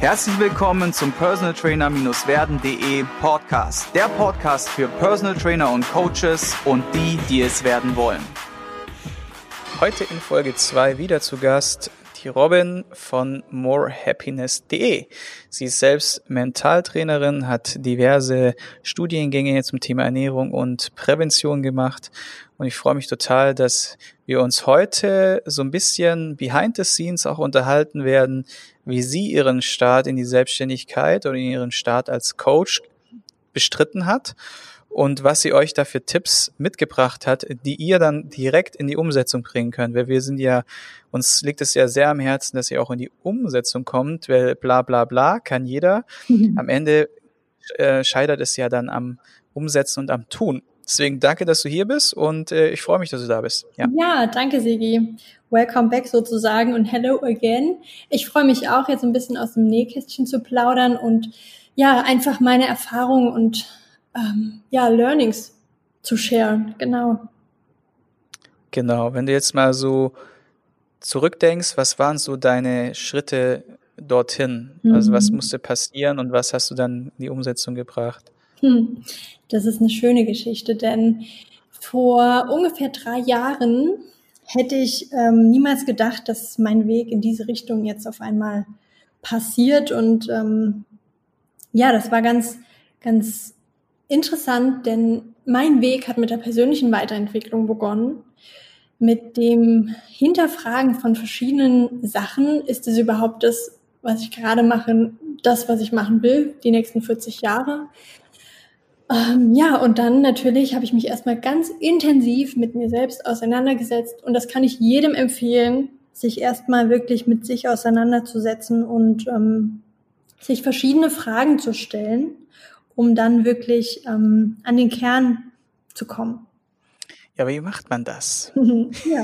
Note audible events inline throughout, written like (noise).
Herzlich willkommen zum Personal Trainer-werden.de Podcast. Der Podcast für Personal Trainer und Coaches und die, die es werden wollen. Heute in Folge 2 wieder zu Gast die Robin von morehappiness.de. Sie ist selbst Mentaltrainerin, hat diverse Studiengänge zum Thema Ernährung und Prävention gemacht. Und ich freue mich total, dass wir uns heute so ein bisschen behind the scenes auch unterhalten werden, wie sie ihren Start in die Selbstständigkeit oder ihren Start als Coach bestritten hat und was sie euch da für Tipps mitgebracht hat, die ihr dann direkt in die Umsetzung bringen könnt. Weil wir sind ja, uns liegt es ja sehr am Herzen, dass ihr auch in die Umsetzung kommt, weil bla bla bla kann jeder. Mhm. (laughs) Am Ende äh, scheitert es ja dann am Umsetzen und am Tun. Deswegen danke, dass du hier bist und äh, ich freue mich, dass du da bist. Ja, ja danke, Sigi. Welcome back sozusagen und hello again. Ich freue mich auch, jetzt ein bisschen aus dem Nähkästchen zu plaudern und ja, einfach meine Erfahrungen und ähm, ja, Learnings zu sharen, genau. Genau, wenn du jetzt mal so zurückdenkst, was waren so deine Schritte dorthin? Mhm. Also was mhm. musste passieren und was hast du dann in die Umsetzung gebracht? Hm. Das ist eine schöne Geschichte, denn vor ungefähr drei Jahren hätte ich ähm, niemals gedacht, dass mein Weg in diese Richtung jetzt auf einmal passiert. Und ähm, ja, das war ganz, ganz interessant, denn mein Weg hat mit der persönlichen Weiterentwicklung begonnen. Mit dem Hinterfragen von verschiedenen Sachen. Ist es überhaupt das, was ich gerade mache, das, was ich machen will, die nächsten 40 Jahre? Ähm, ja, und dann natürlich habe ich mich erstmal ganz intensiv mit mir selbst auseinandergesetzt. Und das kann ich jedem empfehlen, sich erstmal wirklich mit sich auseinanderzusetzen und ähm, sich verschiedene Fragen zu stellen um dann wirklich ähm, an den Kern zu kommen. Ja, wie macht man das? (laughs) ja.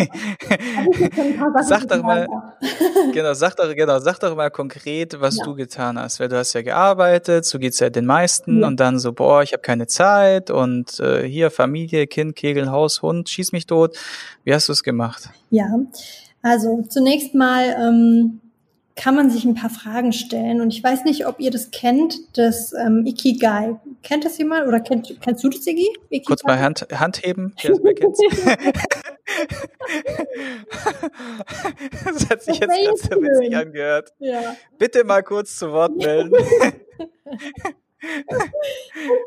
sag doch mal, (laughs) (laughs) genau, sag doch, genau, sag doch mal konkret, was ja. du getan hast. Weil du hast ja gearbeitet, so geht's ja den meisten ja. und dann so, boah, ich habe keine Zeit und äh, hier Familie, Kind, Kegel, Haus, Hund, schieß mich tot. Wie hast du es gemacht? Ja, also zunächst mal ähm, kann man sich ein paar Fragen stellen. Und ich weiß nicht, ob ihr das kennt, das ähm, Ikigai. Kennt das jemand? Oder kennt, kennst du das, Iggy? Ikigai? Kurz mal Hand, Hand heben, wer das (laughs) (laughs) das hat sich das jetzt ganz so witzig angehört. Ja. Bitte mal kurz zu Wort melden.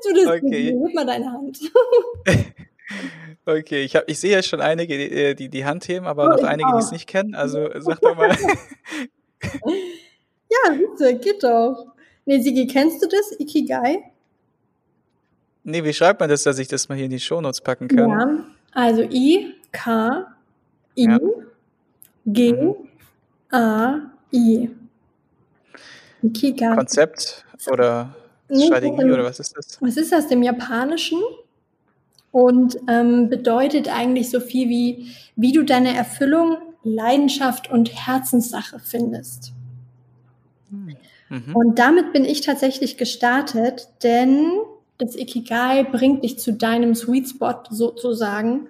Du das okay. Gib mal deine Hand. (laughs) Okay, ich, hab, ich sehe ja schon einige, die, die die Hand heben, aber oh, noch einige, die es nicht kennen. Also sag doch mal. (laughs) ja, bitte, geht doch. Nee, Sigi, kennst du das, Ikigai? Nee, wie schreibt man das, dass ich das mal hier in die Shownotes packen kann? Ja, also I, K, I, ja. G, mhm. A, I. Ikigai. Konzept oder Strategie nee, oder was ist das? Was ist das dem Japanischen? Und ähm, bedeutet eigentlich so viel wie, wie du deine Erfüllung Leidenschaft und Herzenssache findest. Mhm. Und damit bin ich tatsächlich gestartet, denn das Ikigai bringt dich zu deinem Sweet Spot sozusagen.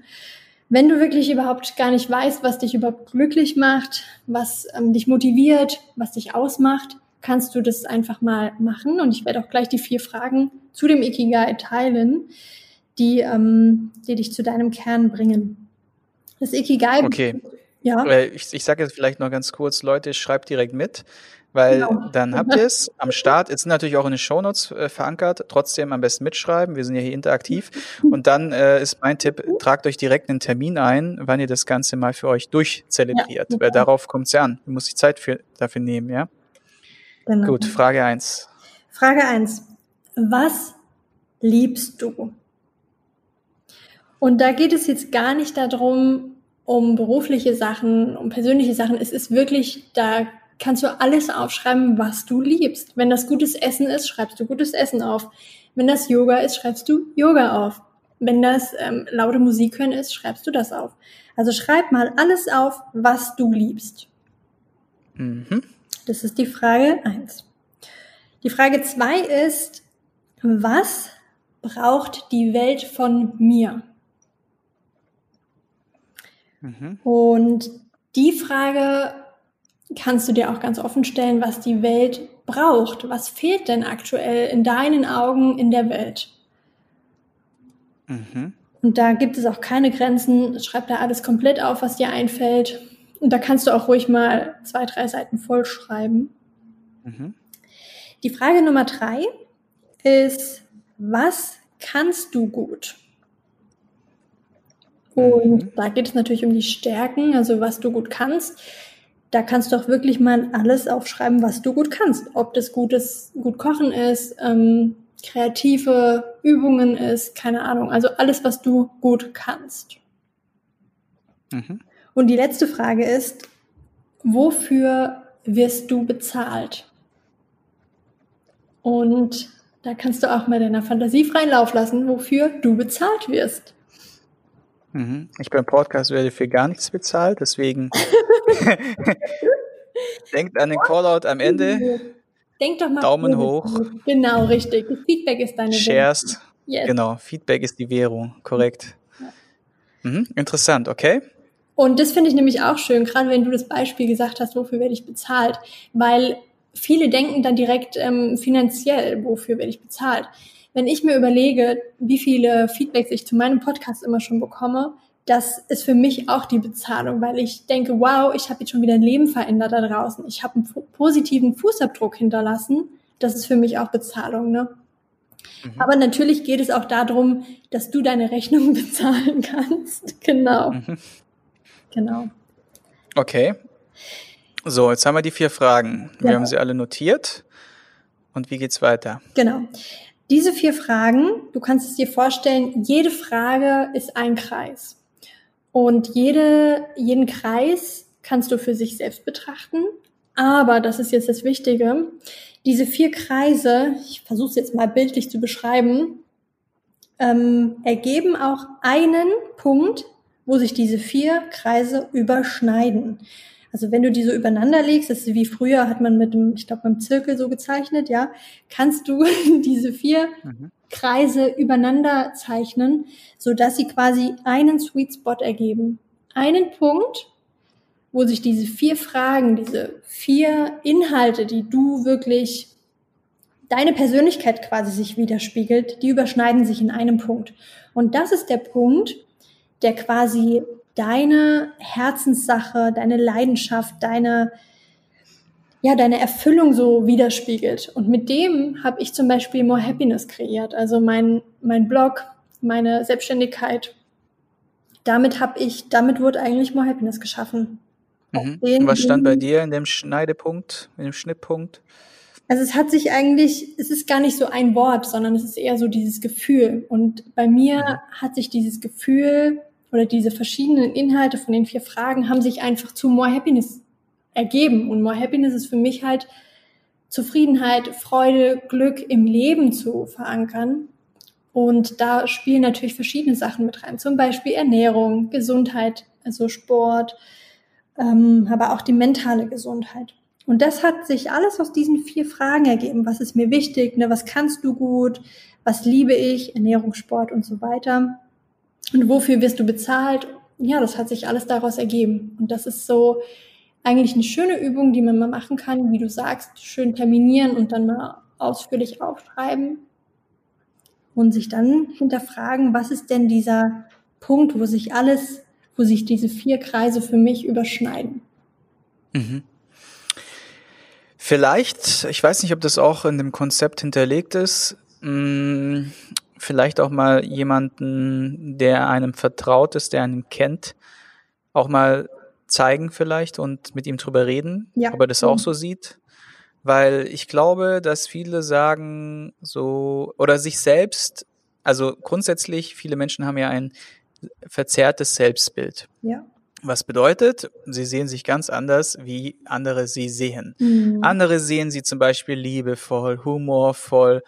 Wenn du wirklich überhaupt gar nicht weißt, was dich überhaupt glücklich macht, was ähm, dich motiviert, was dich ausmacht, kannst du das einfach mal machen. Und ich werde auch gleich die vier Fragen zu dem Ikigai teilen, die, ähm, die dich zu deinem Kern bringen. Das Ikigai okay. Ja. Ich, ich sage jetzt vielleicht noch ganz kurz, Leute, schreibt direkt mit, weil genau. dann habt (laughs) ihr es am Start. Ist natürlich auch in den Shownotes äh, verankert. Trotzdem am besten mitschreiben. Wir sind ja hier interaktiv. (laughs) Und dann äh, ist mein Tipp, tragt euch direkt einen Termin ein, wann ihr das Ganze mal für euch durchzelebriert. Ja, weil darauf kommt es ja an. Du musst die Zeit für, dafür nehmen, ja? Genau. Gut, Frage eins. Frage eins: Was liebst du? Und da geht es jetzt gar nicht darum, um berufliche Sachen, um persönliche Sachen. Es ist wirklich, da kannst du alles aufschreiben, was du liebst. Wenn das gutes Essen ist, schreibst du gutes Essen auf. Wenn das Yoga ist, schreibst du Yoga auf. Wenn das ähm, laute Musik hören ist, schreibst du das auf. Also schreib mal alles auf, was du liebst. Mhm. Das ist die Frage eins. Die Frage zwei ist, was braucht die Welt von mir? Mhm. Und die Frage kannst du dir auch ganz offen stellen, was die Welt braucht. Was fehlt denn aktuell in deinen Augen in der Welt? Mhm. Und da gibt es auch keine Grenzen. Schreib da alles komplett auf, was dir einfällt. Und da kannst du auch ruhig mal zwei, drei Seiten vollschreiben. Mhm. Die Frage Nummer drei ist, was kannst du gut? Und mhm. da geht es natürlich um die Stärken, also was du gut kannst. Da kannst du auch wirklich mal alles aufschreiben, was du gut kannst. Ob das gutes, gut kochen ist, ähm, kreative Übungen ist, keine Ahnung. Also alles, was du gut kannst. Mhm. Und die letzte Frage ist, wofür wirst du bezahlt? Und da kannst du auch mal deiner Fantasie freien Lauf lassen, wofür du bezahlt wirst. Mhm. Ich beim Podcast werde für gar nichts bezahlt, deswegen (laughs) denkt an den Callout am Ende. Denk doch mal. Daumen hoch. Genau, richtig. Feedback ist deine Währung. Yes. Genau, Feedback ist die Währung, korrekt. Ja. Mhm. Interessant, okay. Und das finde ich nämlich auch schön, gerade wenn du das Beispiel gesagt hast, wofür werde ich bezahlt, weil viele denken dann direkt ähm, finanziell, wofür werde ich bezahlt. Wenn ich mir überlege, wie viele Feedbacks ich zu meinem Podcast immer schon bekomme, das ist für mich auch die Bezahlung, weil ich denke, wow, ich habe jetzt schon wieder ein Leben verändert da draußen. Ich habe einen positiven Fußabdruck hinterlassen. Das ist für mich auch Bezahlung, ne? Mhm. Aber natürlich geht es auch darum, dass du deine Rechnung (laughs) bezahlen kannst. Genau. Mhm. Genau. Okay. So, jetzt haben wir die vier Fragen. Wir ja. haben sie alle notiert. Und wie geht's weiter? Genau. Diese vier Fragen, du kannst es dir vorstellen, jede Frage ist ein Kreis. Und jede, jeden Kreis kannst du für sich selbst betrachten. Aber, das ist jetzt das Wichtige, diese vier Kreise, ich versuche es jetzt mal bildlich zu beschreiben, ähm, ergeben auch einen Punkt, wo sich diese vier Kreise überschneiden. Also wenn du die so übereinander legst, das ist wie früher hat man mit dem, ich glaube beim Zirkel so gezeichnet, ja, kannst du (laughs) diese vier mhm. Kreise übereinander zeichnen, so dass sie quasi einen Sweet Spot ergeben. Einen Punkt, wo sich diese vier Fragen, diese vier Inhalte, die du wirklich deine Persönlichkeit quasi sich widerspiegelt, die überschneiden sich in einem Punkt. Und das ist der Punkt, der quasi deine Herzenssache, deine Leidenschaft, deine ja, deine Erfüllung so widerspiegelt. Und mit dem habe ich zum Beispiel More Happiness kreiert. Also mein, mein Blog, meine Selbstständigkeit. Damit habe ich, damit wurde eigentlich More Happiness geschaffen. Mhm. Was stand bei dir in dem Schneidepunkt, in dem Schnittpunkt? Also es hat sich eigentlich, es ist gar nicht so ein Wort, sondern es ist eher so dieses Gefühl. Und bei mir mhm. hat sich dieses Gefühl oder diese verschiedenen Inhalte von den vier Fragen haben sich einfach zu More Happiness ergeben. Und More Happiness ist für mich halt Zufriedenheit, Freude, Glück im Leben zu verankern. Und da spielen natürlich verschiedene Sachen mit rein. Zum Beispiel Ernährung, Gesundheit, also Sport, ähm, aber auch die mentale Gesundheit. Und das hat sich alles aus diesen vier Fragen ergeben. Was ist mir wichtig? Ne? Was kannst du gut? Was liebe ich? Ernährung, Sport und so weiter. Und wofür wirst du bezahlt? Ja, das hat sich alles daraus ergeben. Und das ist so eigentlich eine schöne Übung, die man mal machen kann, wie du sagst, schön terminieren und dann mal ausführlich aufschreiben und sich dann hinterfragen, was ist denn dieser Punkt, wo sich alles, wo sich diese vier Kreise für mich überschneiden. Mhm. Vielleicht, ich weiß nicht, ob das auch in dem Konzept hinterlegt ist, mh, mm, vielleicht auch mal jemanden, der einem vertraut ist, der einen kennt, auch mal zeigen vielleicht und mit ihm drüber reden, ja. ob er das auch mhm. so sieht. Weil ich glaube, dass viele sagen so, oder sich selbst, also grundsätzlich, viele Menschen haben ja ein verzerrtes Selbstbild. Ja. Was bedeutet, sie sehen sich ganz anders, wie andere sie sehen. Mhm. Andere sehen sie zum Beispiel liebevoll, humorvoll,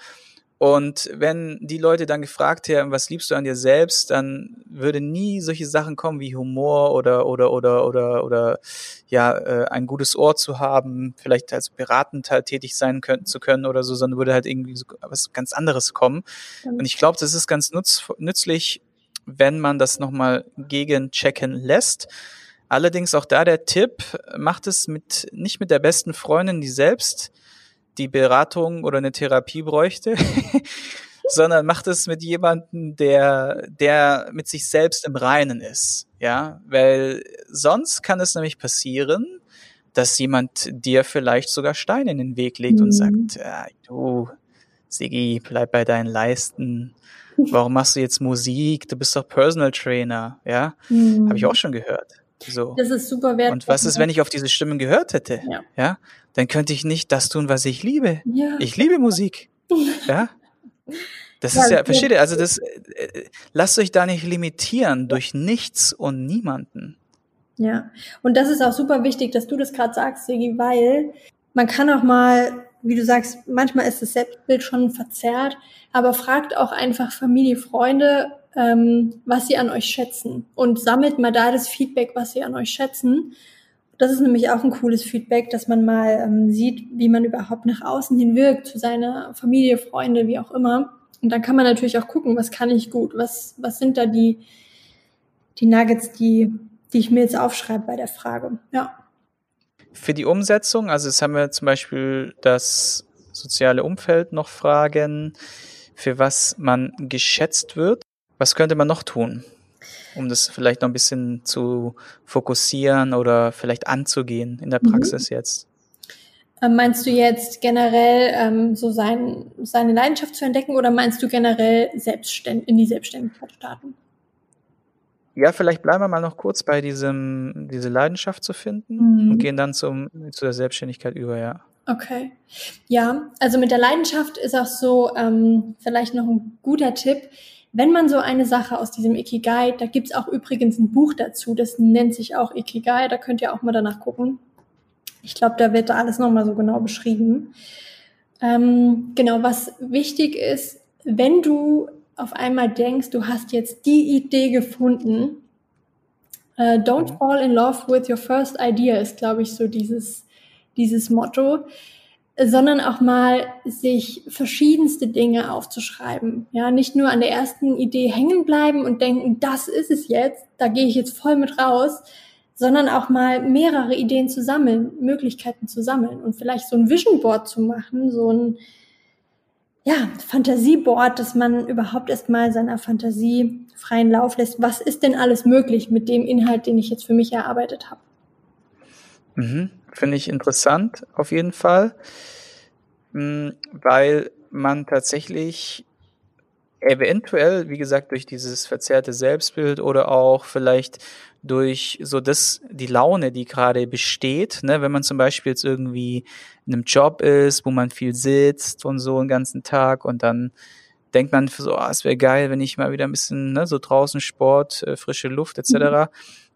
und wenn die Leute dann gefragt haben, was liebst du an dir selbst, dann würde nie solche Sachen kommen wie Humor oder oder oder oder oder ja äh, ein gutes Ohr zu haben, vielleicht als beratend halt tätig sein können, zu können oder so, sondern würde halt irgendwie so was ganz anderes kommen. Und ich glaube, das ist ganz nutz, nützlich, wenn man das nochmal gegenchecken lässt. Allerdings auch da der Tipp, macht es mit nicht mit der besten Freundin, die selbst die Beratung oder eine Therapie bräuchte, (laughs) sondern mach das mit jemandem, der, der mit sich selbst im Reinen ist. Ja, weil sonst kann es nämlich passieren, dass jemand dir vielleicht sogar Steine in den Weg legt mhm. und sagt, ja, du, Sigi, bleib bei deinen Leisten. Warum machst du jetzt Musik? Du bist doch Personal Trainer, ja? Mhm. Habe ich auch schon gehört. So. Das ist super wertvoll. Und was ist, wenn ich auf diese Stimmen gehört hätte? Ja. ja? Dann könnte ich nicht das tun, was ich liebe. Ja. Ich liebe Musik. ja? Das ja, ist ja, versteht ihr? Also das, äh, lasst euch da nicht limitieren durch nichts und niemanden. Ja, und das ist auch super wichtig, dass du das gerade sagst, Sigi, weil man kann auch mal, wie du sagst, manchmal ist das Selbstbild schon verzerrt, aber fragt auch einfach Familie, Freunde, ähm, was sie an euch schätzen und sammelt mal da das Feedback, was sie an euch schätzen. Das ist nämlich auch ein cooles Feedback, dass man mal ähm, sieht, wie man überhaupt nach außen hin wirkt, zu seiner Familie, Freunde, wie auch immer. Und dann kann man natürlich auch gucken, was kann ich gut, was, was sind da die, die Nuggets, die, die ich mir jetzt aufschreibe bei der Frage. Ja. Für die Umsetzung, also jetzt haben wir zum Beispiel das soziale Umfeld noch Fragen, für was man geschätzt wird. Was könnte man noch tun, um das vielleicht noch ein bisschen zu fokussieren oder vielleicht anzugehen in der mhm. Praxis mhm. jetzt? Ähm, meinst du jetzt generell ähm, so sein, seine Leidenschaft zu entdecken oder meinst du generell selbstständ in die Selbstständigkeit starten? Ja, vielleicht bleiben wir mal noch kurz bei diesem, diese Leidenschaft zu finden mhm. und gehen dann zum, zu der Selbstständigkeit über, ja. Okay. Ja, also mit der Leidenschaft ist auch so ähm, vielleicht noch ein guter Tipp. Wenn man so eine Sache aus diesem Ikigai, da gibt's auch übrigens ein Buch dazu, das nennt sich auch Ikigai, da könnt ihr auch mal danach gucken. Ich glaube, da wird da alles nochmal so genau beschrieben. Ähm, genau, was wichtig ist, wenn du auf einmal denkst, du hast jetzt die Idee gefunden, äh, don't mhm. fall in love with your first idea ist, glaube ich, so dieses, dieses Motto, sondern auch mal sich verschiedenste Dinge aufzuschreiben. Ja, nicht nur an der ersten Idee hängen bleiben und denken, das ist es jetzt, da gehe ich jetzt voll mit raus, sondern auch mal mehrere Ideen zu sammeln, Möglichkeiten zu sammeln und vielleicht so ein Vision Board zu machen, so ein ja, Fantasieboard, dass man überhaupt erstmal seiner Fantasie freien Lauf lässt. Was ist denn alles möglich mit dem Inhalt, den ich jetzt für mich erarbeitet habe? Mhm. Finde ich interessant, auf jeden Fall, hm, weil man tatsächlich eventuell, wie gesagt, durch dieses verzerrte Selbstbild oder auch vielleicht durch so das, die Laune, die gerade besteht, ne, wenn man zum Beispiel jetzt irgendwie in einem Job ist, wo man viel sitzt und so den ganzen Tag und dann denkt man so, ah, es wäre geil, wenn ich mal wieder ein bisschen ne, so draußen Sport, äh, frische Luft etc. Mhm.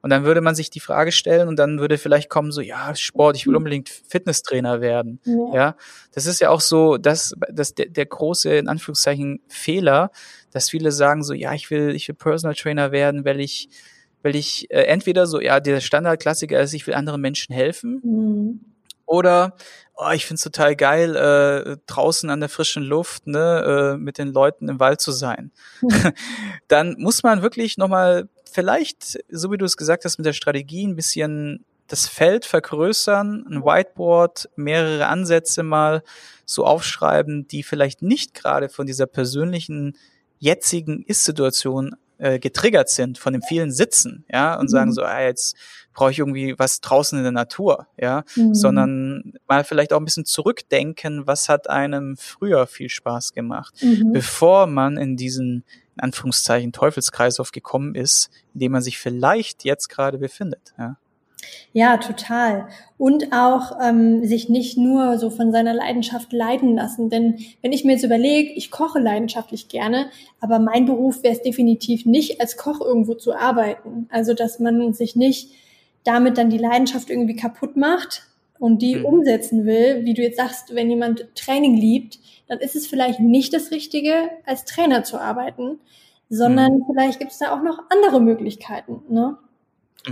Und dann würde man sich die Frage stellen und dann würde vielleicht kommen so, ja, Sport, ich will unbedingt Fitnesstrainer werden. Ja, ja? das ist ja auch so, dass das der, der große in Anführungszeichen Fehler, dass viele sagen so, ja, ich will ich will Personal Trainer werden, weil ich weil ich äh, entweder so, ja, der Standardklassiker ist, ich will anderen Menschen helfen, mhm. oder oh, ich find's total geil, äh, draußen an der frischen Luft, ne, äh, mit den Leuten im Wald zu sein. Mhm. (laughs) Dann muss man wirklich nochmal vielleicht, so wie du es gesagt hast, mit der Strategie ein bisschen das Feld vergrößern, ein Whiteboard, mehrere Ansätze mal so aufschreiben, die vielleicht nicht gerade von dieser persönlichen jetzigen Ist-Situation äh, getriggert sind von dem vielen Sitzen, ja, und mhm. sagen so, ah, jetzt brauche ich irgendwie was draußen in der Natur, ja, mhm. sondern mal vielleicht auch ein bisschen zurückdenken, was hat einem früher viel Spaß gemacht, mhm. bevor man in diesen in Anführungszeichen Teufelskreislauf gekommen ist, in dem man sich vielleicht jetzt gerade befindet, ja. Ja, total. Und auch ähm, sich nicht nur so von seiner Leidenschaft leiden lassen. Denn wenn ich mir jetzt überlege, ich koche leidenschaftlich gerne, aber mein Beruf wäre es definitiv nicht, als Koch irgendwo zu arbeiten. Also dass man sich nicht damit dann die Leidenschaft irgendwie kaputt macht und die mhm. umsetzen will, wie du jetzt sagst, wenn jemand Training liebt, dann ist es vielleicht nicht das Richtige, als Trainer zu arbeiten, sondern mhm. vielleicht gibt es da auch noch andere Möglichkeiten. Ne?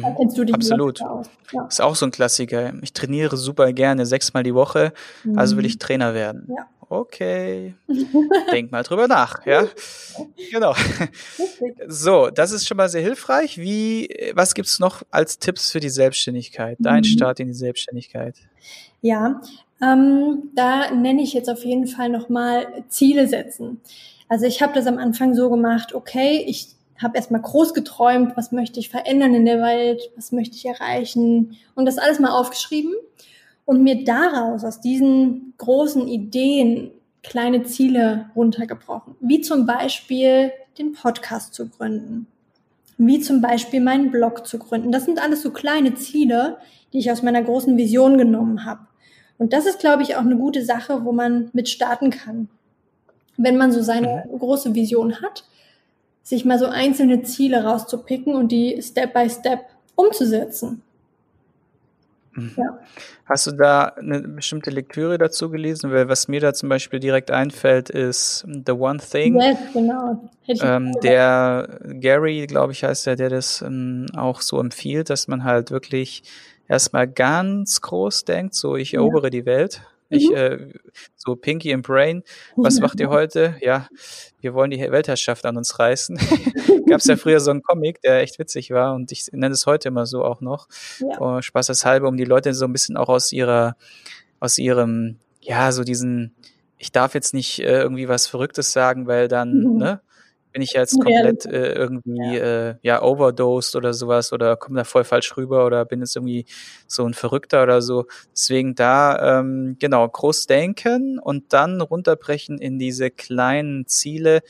Da mhm. kennst du dich Absolut. Aus. Ja. Ist auch so ein Klassiker. Ich trainiere super gerne, sechsmal die Woche, mhm. also will ich Trainer werden. Ja. Okay. (laughs) Denk mal drüber nach, ja. Genau. So, das ist schon mal sehr hilfreich. Wie, was gibt's noch als Tipps für die Selbstständigkeit? Dein mhm. Start in die Selbstständigkeit? Ja, Ähm, da nenne ich jetzt auf jeden Fall nochmal Ziele setzen. Also ich habe das am Anfang so gemacht, okay, ich habe erstmal groß geträumt, was möchte ich verändern in der Welt, was möchte ich erreichen und das alles mal aufgeschrieben und mir daraus, aus diesen großen Ideen, kleine Ziele runtergebrochen. Wie zum Beispiel den Podcast zu gründen. Wie zum Beispiel meinen Blog zu gründen. Das sind alles so kleine Ziele, die ich aus meiner großen Vision genommen habe. Und das ist, glaube ich, auch eine gute Sache, wo man mit starten kann. Wenn man so seine mhm. große Vision hat, sich mal so einzelne Ziele rauszupicken und die Step by Step umzusetzen. Mhm. Ja. Hast du da eine bestimmte Lektüre dazu gelesen? Weil was mir da zum Beispiel direkt einfällt, ist The One Thing. Yes, genau. Ähm, der Gary, glaube ich, heißt der, der das ähm, auch so empfiehlt, dass man halt wirklich erstmal ganz groß denkt, so ich erobere ja. die Welt. Ich, mhm. äh, so Pinky and Brain, was macht ihr (laughs) heute? Ja, wir wollen die Weltherrschaft an uns reißen. (laughs) Gab es ja früher so einen Comic, der echt witzig war und ich nenne es heute immer so auch noch. Ja. Uh, Spaßeshalber, um die Leute so ein bisschen auch aus ihrer, aus ihrem, ja, so diesen, ich darf jetzt nicht äh, irgendwie was Verrücktes sagen, weil dann, mhm. ne, bin ich jetzt komplett äh, irgendwie ja. Äh, ja overdosed oder sowas oder komme da voll falsch rüber oder bin jetzt irgendwie so ein Verrückter oder so. Deswegen da ähm, genau groß denken und dann runterbrechen in diese kleinen Ziele,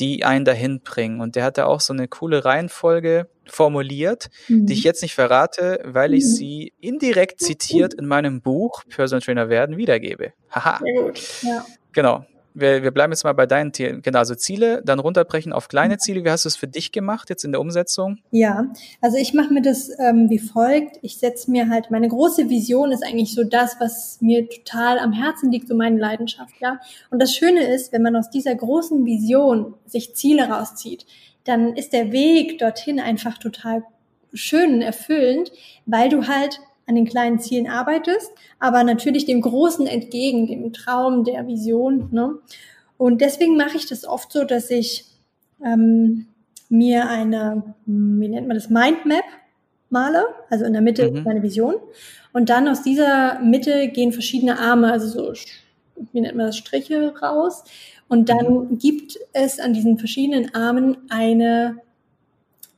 die einen dahin bringen. Und der hat da auch so eine coole Reihenfolge formuliert, mhm. die ich jetzt nicht verrate, weil ich mhm. sie indirekt zitiert in meinem Buch Personal Trainer werden wiedergebe. Haha. Sehr gut. Ja. Genau wir, wir bleiben jetzt mal bei deinen Zielen. Genau, also Ziele, dann runterbrechen auf kleine Ziele. Wie hast du es für dich gemacht jetzt in der Umsetzung? Ja, also ich mache mir das ähm, wie folgt. Ich setze mir halt, meine große Vision ist eigentlich so das, was mir total am Herzen liegt, so meine Leidenschaft, ja. Und das Schöne ist, wenn man aus dieser großen Vision sich Ziele rauszieht, dann ist der Weg dorthin einfach total schön und erfüllend, weil du halt an den kleinen Zielen arbeitest, aber natürlich dem Großen entgegen, dem Traum, der Vision. Ne? Und deswegen mache ich das oft so, dass ich ähm, mir eine, wie nennt man das, Mindmap male, also in der Mitte mhm. meine Vision. Und dann aus dieser Mitte gehen verschiedene Arme, also so, wie nennt man das, Striche raus. Und dann mhm. gibt es an diesen verschiedenen Armen eine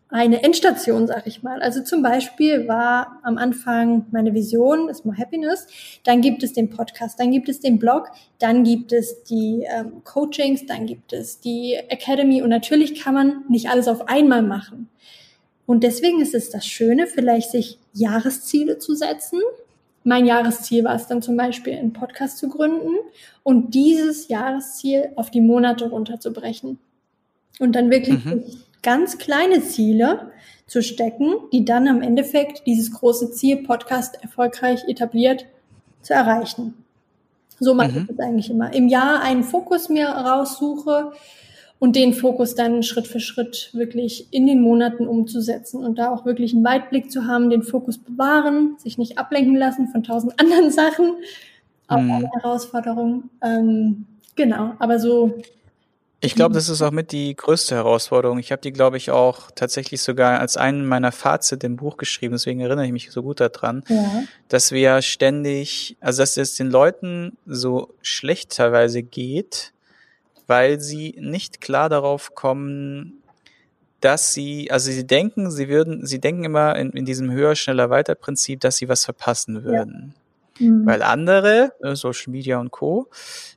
eine Endstation, sag ich mal. Also zum Beispiel war am Anfang meine Vision, ist More Happiness, dann gibt es den Podcast, dann gibt es den Blog, dann gibt es die ähm, Coachings, dann gibt es die Academy und natürlich kann man nicht alles auf einmal machen. Und deswegen ist es das Schöne, vielleicht sich Jahresziele zu setzen. Mein Jahresziel war es dann zum Beispiel, einen Podcast zu gründen und dieses Jahresziel auf die Monate runterzubrechen. Und dann wirklich mhm ganz kleine Ziele zu stecken, die dann am Endeffekt dieses große Ziel, Podcast erfolgreich etabliert, zu erreichen. So mache mhm. ich das eigentlich immer. Im Jahr einen Fokus mir raussuche und den Fokus dann Schritt für Schritt wirklich in den Monaten umzusetzen und da auch wirklich einen Weitblick zu haben, den Fokus bewahren, sich nicht ablenken lassen von tausend (laughs) anderen Sachen. Auch mhm. eine Herausforderung. Ähm, genau, aber so ich glaube, das ist auch mit die größte Herausforderung. Ich habe die, glaube ich, auch tatsächlich sogar als einen meiner Fazit im Buch geschrieben, deswegen erinnere ich mich so gut daran, ja. dass wir ständig, also dass es den Leuten so schlecht teilweise geht, weil sie nicht klar darauf kommen, dass sie, also sie denken, sie würden, sie denken immer in, in diesem höher, schneller, weiter Prinzip, dass sie was verpassen würden. Ja. Mhm. Weil andere, äh, Social Media und Co.,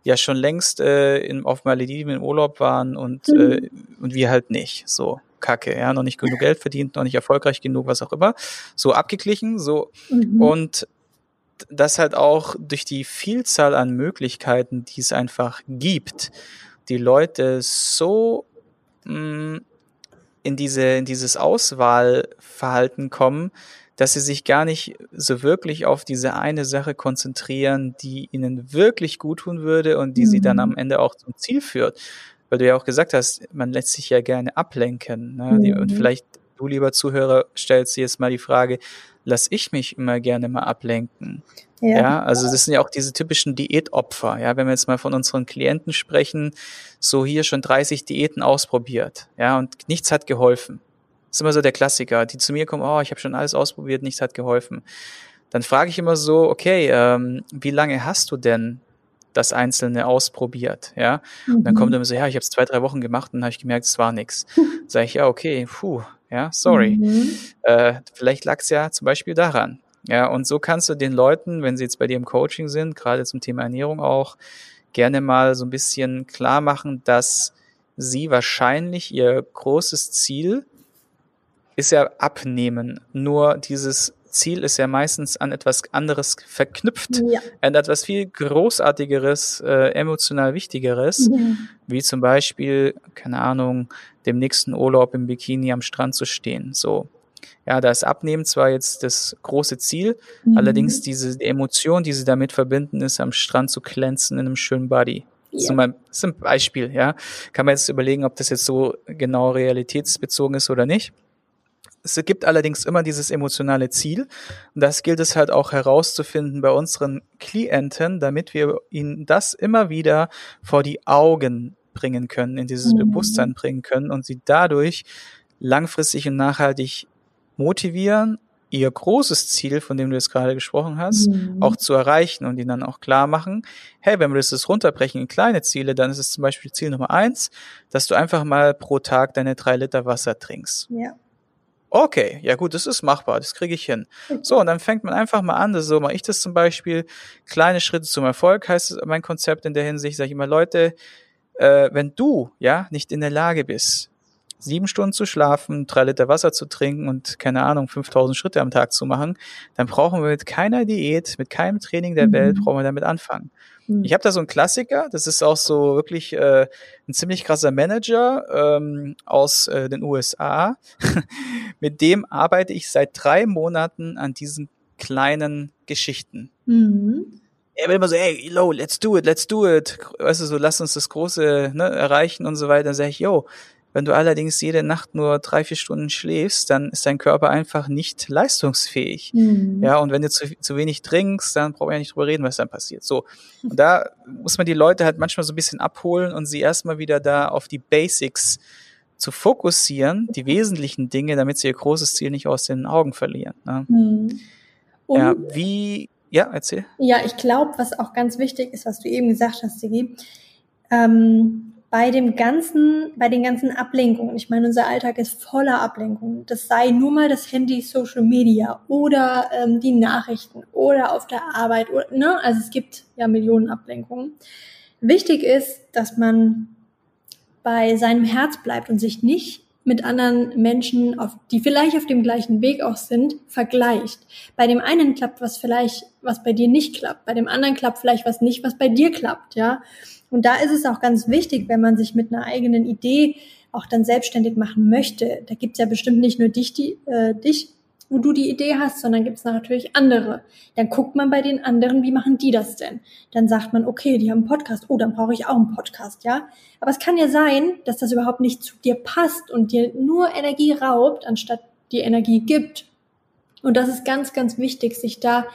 ja schon längst äh, in, auf Malediven im Urlaub waren und, mhm. äh, und wir halt nicht. So, Kacke, ja, noch nicht genug Geld verdient, noch nicht erfolgreich genug, was auch immer. So abgeglichen, so. Mhm. Und das halt auch durch die Vielzahl an Möglichkeiten, die es einfach gibt, die Leute so mh, mm, in diese in dieses Auswahlverhalten kommen, dass sie sich gar nicht so wirklich auf diese eine Sache konzentrieren, die ihnen wirklich gut tun würde und die mhm. sie dann mhm. am Ende auch zum Ziel führt. Weil du ja auch gesagt hast, man lässt sich ja gerne ablenken. Ne? Mhm. Und vielleicht du, lieber Zuhörer, stellst dir jetzt mal die Frage, lass ich mich immer gerne mal ablenken? Ja. ja. also das sind ja auch diese typischen Diätopfer. Ja, wenn wir jetzt mal von unseren Klienten sprechen, so hier schon 30 Diäten ausprobiert. Ja, und nichts hat geholfen. Das ist immer so der Klassiker, die zu mir kommen, oh, ich habe schon alles ausprobiert, nichts hat geholfen. dann frage ich immer so, okay, ähm, wie lange hast du denn das Einzelne ausprobiert, ja? Und dann kommt mhm. immer so, ja, ich habe es zwei, drei Wochen gemacht und habe ich gemerkt, es war nichts. (laughs) Sage ich, ja, okay, puh, ja, sorry. Mhm. Äh, vielleicht lag es ja zum Beispiel daran. Ja, und so kannst du den Leuten, wenn sie jetzt bei dir im Coaching sind, gerade zum Thema Ernährung auch, gerne mal so ein bisschen klar machen, dass sie wahrscheinlich ihr großes Ziel ist ja abnehmen. Nur dieses Ziel ist ja meistens an etwas anderes verknüpft, ja. an etwas viel Großartigeres, äh, emotional Wichtigeres, ja. wie zum Beispiel, keine Ahnung, dem nächsten Urlaub im Bikini am Strand zu stehen. So. Ja, da ist Abnehmen zwar jetzt das große Ziel, mhm. allerdings diese die Emotion, die sie damit verbinden, ist am Strand zu glänzen in einem schönen Body. Ja. Das ist ein Beispiel, ja. Kann man jetzt überlegen, ob das jetzt so genau realitätsbezogen ist oder nicht. Es gibt allerdings immer dieses emotionale Ziel. Und das gilt es halt auch herauszufinden bei unseren Klienten, damit wir ihnen das immer wieder vor die Augen bringen können, in dieses mhm. Bewusstsein bringen können und sie dadurch langfristig und nachhaltig motivieren, ihr großes Ziel, von dem du jetzt gerade gesprochen hast, mhm. auch zu erreichen und ihnen dann auch klar machen, hey, wenn wir das runterbrechen in kleine Ziele, dann ist es zum Beispiel Ziel Nummer eins, dass du einfach mal pro Tag deine drei Liter Wasser trinkst. Ja. Okay, ja gut, das ist machbar, das kriege ich hin. So, und dann fängt man einfach mal an, so mache ich das zum Beispiel. Kleine Schritte zum Erfolg heißt mein Konzept in der Hinsicht, sage ich immer, Leute, äh, wenn du ja nicht in der Lage bist, sieben Stunden zu schlafen, drei Liter Wasser zu trinken und keine Ahnung, 5000 Schritte am Tag zu machen, dann brauchen wir mit keiner Diät, mit keinem Training der mhm. Welt, brauchen wir damit anfangen. Mhm. Ich habe da so einen Klassiker, das ist auch so wirklich äh, ein ziemlich krasser Manager ähm, aus äh, den USA. (laughs) mit dem arbeite ich seit drei Monaten an diesen kleinen Geschichten. Mhm er will immer so, hey, yo, let's do it, let's do it. Weißt du, so, lass uns das Große ne, erreichen und so weiter. Dann sage ich, yo, wenn du allerdings jede Nacht nur drei, vier Stunden schläfst, dann ist dein Körper einfach nicht leistungsfähig. Mhm. Ja, und wenn du zu, zu wenig trinkst, dann brauchen wir ja nicht drüber reden, was dann passiert. So. Und da muss man die Leute halt manchmal so ein bisschen abholen und sie erstmal wieder da auf die Basics zu fokussieren, die wesentlichen Dinge, damit sie ihr großes Ziel nicht aus den Augen verlieren. Ne? Mhm. Ja, wie, ja, erzähl. Ja, ich glaube, was auch ganz wichtig ist, was du eben gesagt hast, Sigi, ähm, bei dem ganzen, bei den ganzen Ablenkungen, ich meine, unser Alltag ist voller Ablenkungen. Das sei nur mal das Handy, Social Media oder ähm, die Nachrichten oder auf der Arbeit. Oder, ne? Also es gibt ja Millionen Ablenkungen. Wichtig ist, dass man bei seinem Herz bleibt und sich nicht mit anderen Menschen, auf, die vielleicht auf dem gleichen Weg auch sind, vergleicht. Bei dem einen klappt was vielleicht, was bei dir nicht klappt. Bei dem anderen klappt vielleicht was nicht, was bei dir klappt, ja. Und da ist es auch ganz wichtig, wenn man sich mit einer eigenen Idee auch dann selbstständig machen möchte. Da gibt's ja bestimmt nicht nur dich, die, äh, dich, wo du die Idee hast, sondern gibt's natürlich andere. Dann guckt man bei den anderen, wie machen die das denn? Dann sagt man, okay, die haben einen Podcast, oh, dann brauche ich auch einen Podcast, ja. Aber es kann ja sein, dass das überhaupt nicht zu dir passt und dir nur Energie raubt, anstatt die Energie gibt. Und das ist ganz, ganz wichtig, sich da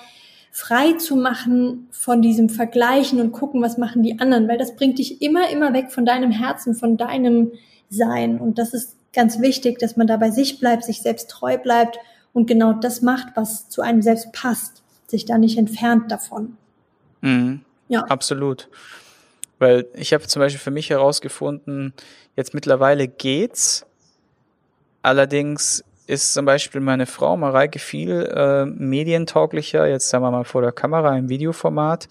frei zu machen von diesem Vergleichen und gucken, was machen die anderen, weil das bringt dich immer, immer weg von deinem Herzen, von deinem Sein. Und das ist ganz wichtig, dass man da bei sich bleibt, sich selbst treu bleibt und genau das macht, was zu einem selbst passt, sich da nicht entfernt davon. Mhm. Ja. Absolut. Weil ich habe zum Beispiel für mich herausgefunden, jetzt mittlerweile geht's. Allerdings ist zum Beispiel meine Frau Mareike viel äh, medientauglicher, jetzt sagen wir mal vor der Kamera im Videoformat,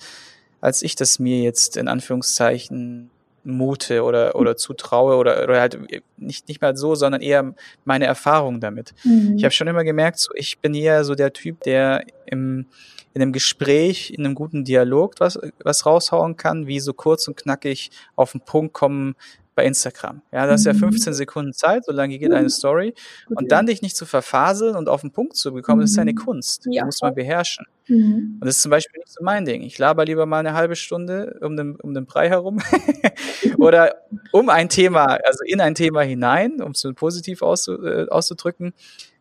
als ich das mir jetzt in Anführungszeichen mute oder, oder zutraue oder, oder halt nicht, nicht mal so, sondern eher meine Erfahrung damit. Mhm. Ich habe schon immer gemerkt, so, ich bin eher so der Typ, der im, in einem Gespräch, in einem guten Dialog was, was raushauen kann, wie so kurz und knackig auf den Punkt kommen, bei Instagram. Ja, das ist ja 15 mhm. Sekunden Zeit, so lange geht eine Story. Und dann dich nicht zu verfaseln und auf den Punkt zu bekommen, das ist eine mhm. Kunst. Die muss man beherrschen. Mhm. Und das ist zum Beispiel nicht so mein Ding. Ich laber lieber mal eine halbe Stunde um den, um den Brei herum (laughs) oder um ein Thema, also in ein Thema hinein, um es so positiv äh, auszudrücken,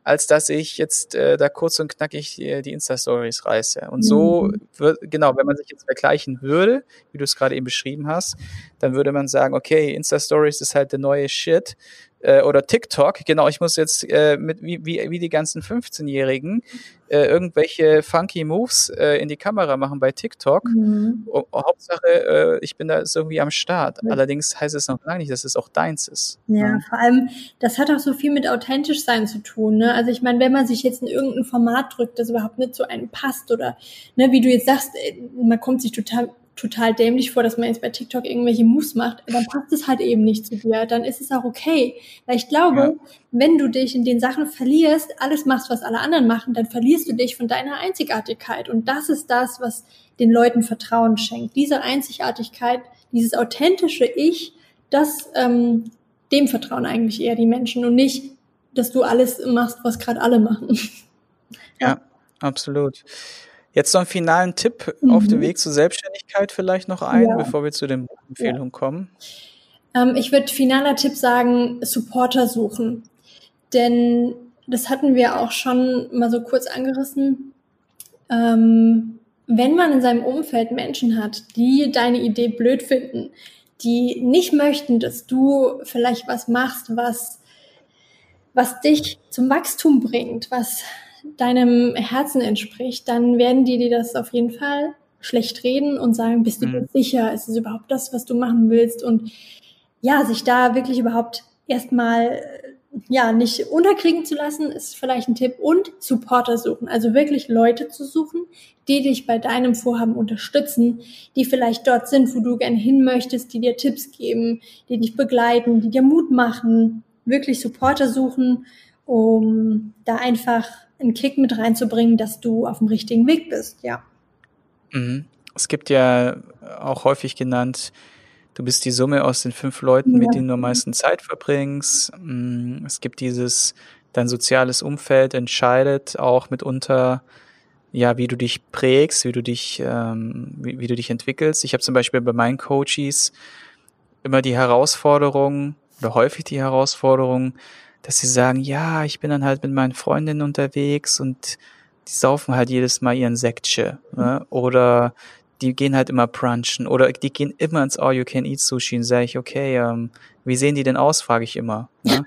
als dass ich jetzt äh, da kurz und knackig die, die Insta-Stories reiße. Und so, mhm. wird, genau, wenn man sich jetzt vergleichen würde, wie du es gerade eben beschrieben hast, dann würde man sagen, okay, Insta-Stories ist halt der neue Shit. Äh, oder TikTok, genau, ich muss jetzt äh, mit wie, wie, wie die ganzen 15-Jährigen äh, irgendwelche funky Moves äh, in die Kamera machen bei TikTok. Mhm. O Hauptsache, äh, ich bin da irgendwie am Start. Ja. Allerdings heißt es noch lange nicht, dass es auch deins ist. Ja, ja, vor allem, das hat auch so viel mit authentisch sein zu tun. Ne? Also ich meine, wenn man sich jetzt in irgendein Format drückt, das überhaupt nicht zu einem passt oder ne, wie du jetzt sagst, äh, man kommt sich total total dämlich vor, dass man jetzt bei TikTok irgendwelche Moves macht, dann passt es halt eben nicht zu dir. Dann ist es auch okay. Weil ich glaube, ja. wenn du dich in den Sachen verlierst, alles machst, was alle anderen machen, dann verlierst du dich von deiner Einzigartigkeit. Und das ist das, was den Leuten Vertrauen schenkt. Diese Einzigartigkeit, dieses authentische Ich, das, ähm, dem vertrauen eigentlich eher die Menschen und nicht, dass du alles machst, was gerade alle machen. ja, ja absolut. Jetzt noch einen finalen Tipp mhm. auf dem mhm. Weg zur Selbstständigkeit vielleicht noch ein, ja. bevor wir zu den Empfehlungen ja. kommen. Ähm, ich würde finaler Tipp sagen, Supporter suchen. Denn das hatten wir auch schon mal so kurz angerissen. Ähm, wenn man in seinem Umfeld Menschen hat, die deine Idee blöd finden, die nicht möchten, dass du vielleicht was machst, was, was dich zum Wachstum bringt, was deinem Herzen entspricht, dann werden die dir das auf jeden Fall schlecht reden und sagen, bist du mhm. sicher, ist es überhaupt das, was du machen willst? Und ja, sich da wirklich überhaupt erstmal ja, nicht unterkriegen zu lassen, ist vielleicht ein Tipp. Und Supporter suchen. Also wirklich Leute zu suchen, die dich bei deinem Vorhaben unterstützen, die vielleicht dort sind, wo du gern hin möchtest, die dir Tipps geben, die dich begleiten, die dir Mut machen. Wirklich Supporter suchen, um da einfach einen Kick mit reinzubringen, dass du auf dem richtigen Weg bist, ja. Mhm. Es gibt ja auch häufig genannt, du bist die Summe aus den fünf Leuten, ja. mit denen du am meisten Zeit verbringst. Mm, es gibt dieses, dein soziales Umfeld entscheidet auch mitunter, ja, wie du dich prägst, wie du dich, ähm, wie, wie du dich entwickelst. Ich habe zum Beispiel bei meinen Coaches immer die Herausforderung oder häufig die Herausforderung, dass sie sagen, ja, ich bin dann halt mit meinen Freundinnen unterwegs und die saufen halt jedes Mal ihren Sektche. Ne? Oder die gehen halt immer brunchen oder die gehen immer ins All-You-Can-Eat-Sushi und sage ich, okay, ähm, wie sehen die denn aus, frage ich immer. Ne?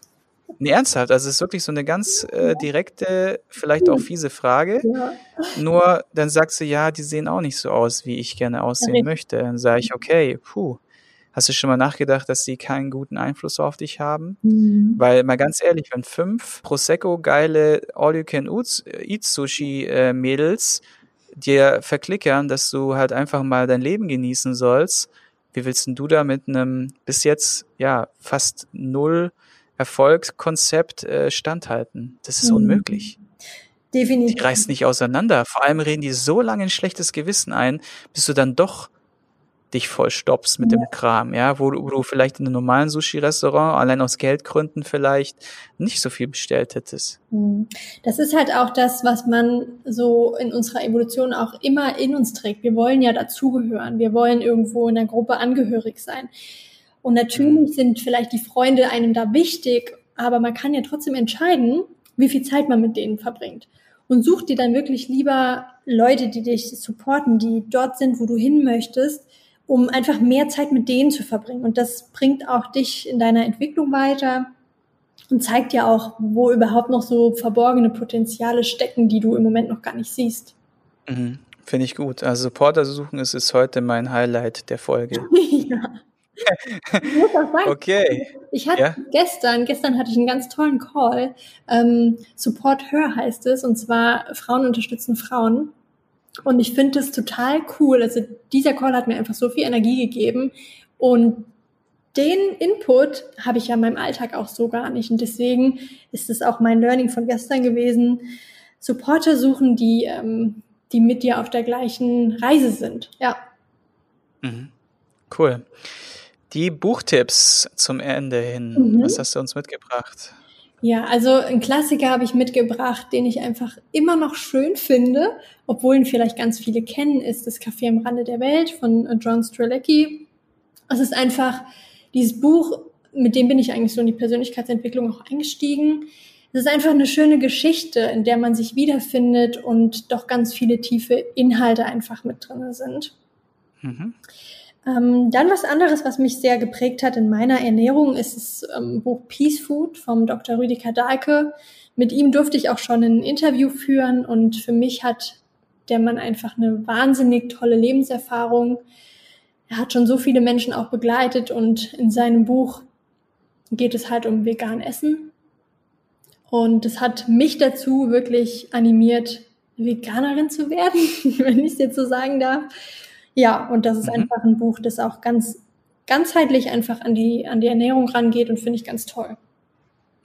(laughs) nee, ernsthaft, also es ist wirklich so eine ganz äh, direkte, vielleicht auch fiese Frage. Ja. Nur dann sagst du, ja, die sehen auch nicht so aus, wie ich gerne aussehen möchte. Dann sage ich, okay, puh, Hast du schon mal nachgedacht, dass sie keinen guten Einfluss auf dich haben? Mhm. Weil mal ganz ehrlich, wenn fünf Prosecco geile All-You-Can-Eat-Sushi-Mädels dir verklickern, dass du halt einfach mal dein Leben genießen sollst, wie willst denn du da mit einem bis jetzt ja fast null Erfolgskonzept äh, standhalten? Das ist mhm. unmöglich. Definitiv. Die reißt nicht auseinander. Vor allem reden die so lange ein schlechtes Gewissen ein, bis du dann doch dich vollstopfst mit ja. dem Kram, ja, wo du, wo du vielleicht in einem normalen Sushi-Restaurant allein aus Geldgründen vielleicht nicht so viel bestellt hättest. Mhm. Das ist halt auch das, was man so in unserer Evolution auch immer in uns trägt. Wir wollen ja dazugehören. Wir wollen irgendwo in der Gruppe angehörig sein. Und natürlich mhm. sind vielleicht die Freunde einem da wichtig, aber man kann ja trotzdem entscheiden, wie viel Zeit man mit denen verbringt. Und such dir dann wirklich lieber Leute, die dich supporten, die dort sind, wo du hin möchtest, um einfach mehr Zeit mit denen zu verbringen. Und das bringt auch dich in deiner Entwicklung weiter und zeigt ja auch, wo überhaupt noch so verborgene Potenziale stecken, die du im Moment noch gar nicht siehst. Mhm. Finde ich gut. Also Supporter suchen ist, ist heute mein Highlight der Folge. (laughs) ja. Ich muss das sagen. Okay. Ich hatte ja? gestern, gestern hatte ich einen ganz tollen Call. Ähm, Support Her heißt es, und zwar Frauen unterstützen Frauen. Und ich finde das total cool. Also dieser Call hat mir einfach so viel Energie gegeben und den Input habe ich ja in meinem Alltag auch so gar nicht. Und deswegen ist es auch mein Learning von gestern gewesen. Supporter suchen, die, ähm, die mit dir auf der gleichen Reise sind. Ja. Mhm. Cool. Die Buchtipps zum Ende hin. Mhm. Was hast du uns mitgebracht? Ja, also ein Klassiker habe ich mitgebracht, den ich einfach immer noch schön finde, obwohl ihn vielleicht ganz viele kennen, ist das Café am Rande der Welt von äh, John Strelecki. Es ist einfach dieses Buch, mit dem bin ich eigentlich so in die Persönlichkeitsentwicklung auch eingestiegen. Es ist einfach eine schöne Geschichte, in der man sich wiederfindet und doch ganz viele tiefe Inhalte einfach mit drin sind. Mhm. Ähm, dann was anderes, was mich sehr geprägt hat in meiner Ernährung, ist das ähm, Buch Peace Food vom Dr. Rüdiger Dahlke. Mit ihm durfte ich auch schon ein Interview führen und für mich hat der Mann einfach eine wahnsinnig tolle Lebenserfahrung. Er hat schon so viele Menschen auch begleitet und in seinem Buch geht es halt um vegan Essen. Und es hat mich dazu wirklich animiert, Veganerin zu werden, (laughs) wenn ich es jetzt so sagen darf. Ja, und das ist mhm. einfach ein Buch, das auch ganz ganzheitlich einfach an die, an die Ernährung rangeht und finde ich ganz toll.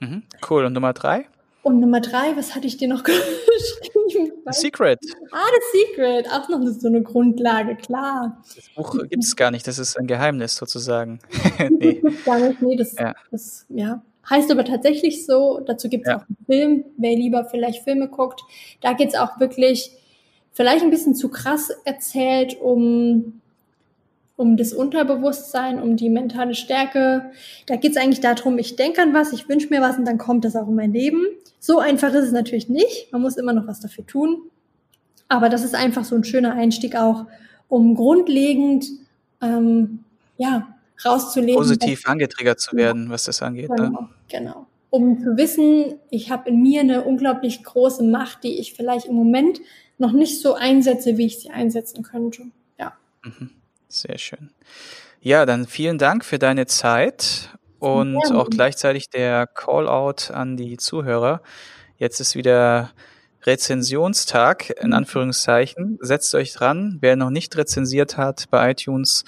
Mhm. Cool. Und Nummer drei? Und Nummer drei, was hatte ich dir noch (laughs) geschrieben? The Secret. Ah, The Secret. Auch noch so eine Grundlage, klar. Das Buch gibt es gar nicht, das ist ein Geheimnis sozusagen. (laughs) (laughs) nee. Das gar nicht, nee, das, ja. das ja. heißt aber tatsächlich so. Dazu gibt es ja. auch einen Film, wer lieber vielleicht Filme guckt. Da geht es auch wirklich vielleicht ein bisschen zu krass erzählt, um um das Unterbewusstsein, um die mentale Stärke. Da geht es eigentlich darum, ich denke an was, ich wünsche mir was und dann kommt das auch in mein Leben. So einfach ist es natürlich nicht. Man muss immer noch was dafür tun. Aber das ist einfach so ein schöner Einstieg auch, um grundlegend ähm, ja, rauszulegen. Positiv angetriggert zu werden, was das angeht. Ne? Genau, ne? genau. Um zu wissen, ich habe in mir eine unglaublich große Macht, die ich vielleicht im Moment noch nicht so einsetze, wie ich sie einsetzen könnte. Ja. Mhm. Sehr schön. Ja, dann vielen Dank für deine Zeit und ja. auch gleichzeitig der Call-out an die Zuhörer. Jetzt ist wieder Rezensionstag, in mhm. Anführungszeichen. Setzt euch dran. Wer noch nicht rezensiert hat bei iTunes,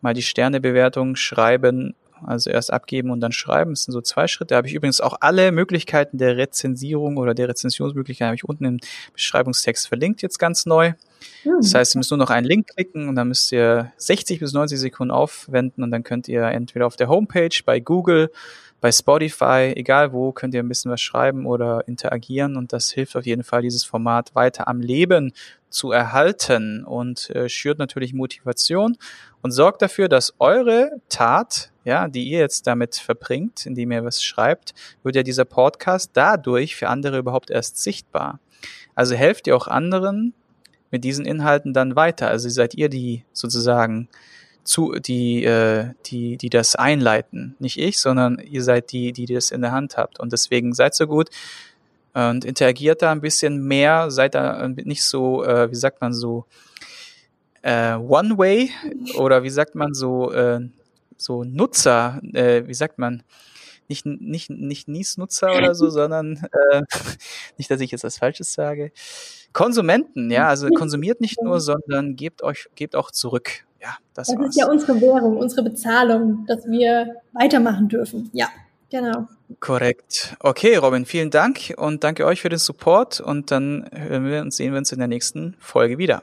mal die Sternebewertung schreiben also erst abgeben und dann schreiben. Das sind so zwei Schritte. Da habe ich übrigens auch alle Möglichkeiten der Rezensierung oder der Rezensionsmöglichkeiten habe ich unten im Beschreibungstext verlinkt jetzt ganz neu. Hm. Das heißt, ihr müsst nur noch einen Link klicken und dann müsst ihr 60 bis 90 Sekunden aufwenden und dann könnt ihr entweder auf der Homepage, bei Google, bei Spotify, egal wo, könnt ihr ein bisschen was schreiben oder interagieren und das hilft auf jeden Fall, dieses Format weiter am Leben zu erhalten und äh, schürt natürlich Motivation und sorgt dafür, dass eure Tat, ja, die ihr jetzt damit verbringt, indem ihr was schreibt, wird ja dieser Podcast dadurch für andere überhaupt erst sichtbar. Also helft ihr auch anderen mit diesen Inhalten dann weiter. Also seid ihr die sozusagen zu, die, äh, die, die das einleiten. Nicht ich, sondern ihr seid die, die das in der Hand habt. Und deswegen seid so gut und interagiert da ein bisschen mehr, seid da nicht so, äh, wie sagt man so, äh, One-Way oder wie sagt man so, äh, so Nutzer, äh, wie sagt man, nicht, nicht, nicht Niesnutzer oder so, (laughs) sondern äh, (laughs) nicht, dass ich jetzt was Falsches sage. Konsumenten, ja, also konsumiert nicht nur, sondern gebt euch, gebt auch zurück. Ja, das, das war's. ist ja unsere Währung, unsere Bezahlung, dass wir weitermachen dürfen. Ja, genau. Korrekt. Okay, Robin, vielen Dank und danke euch für den Support und dann hören wir und sehen wir uns in der nächsten Folge wieder.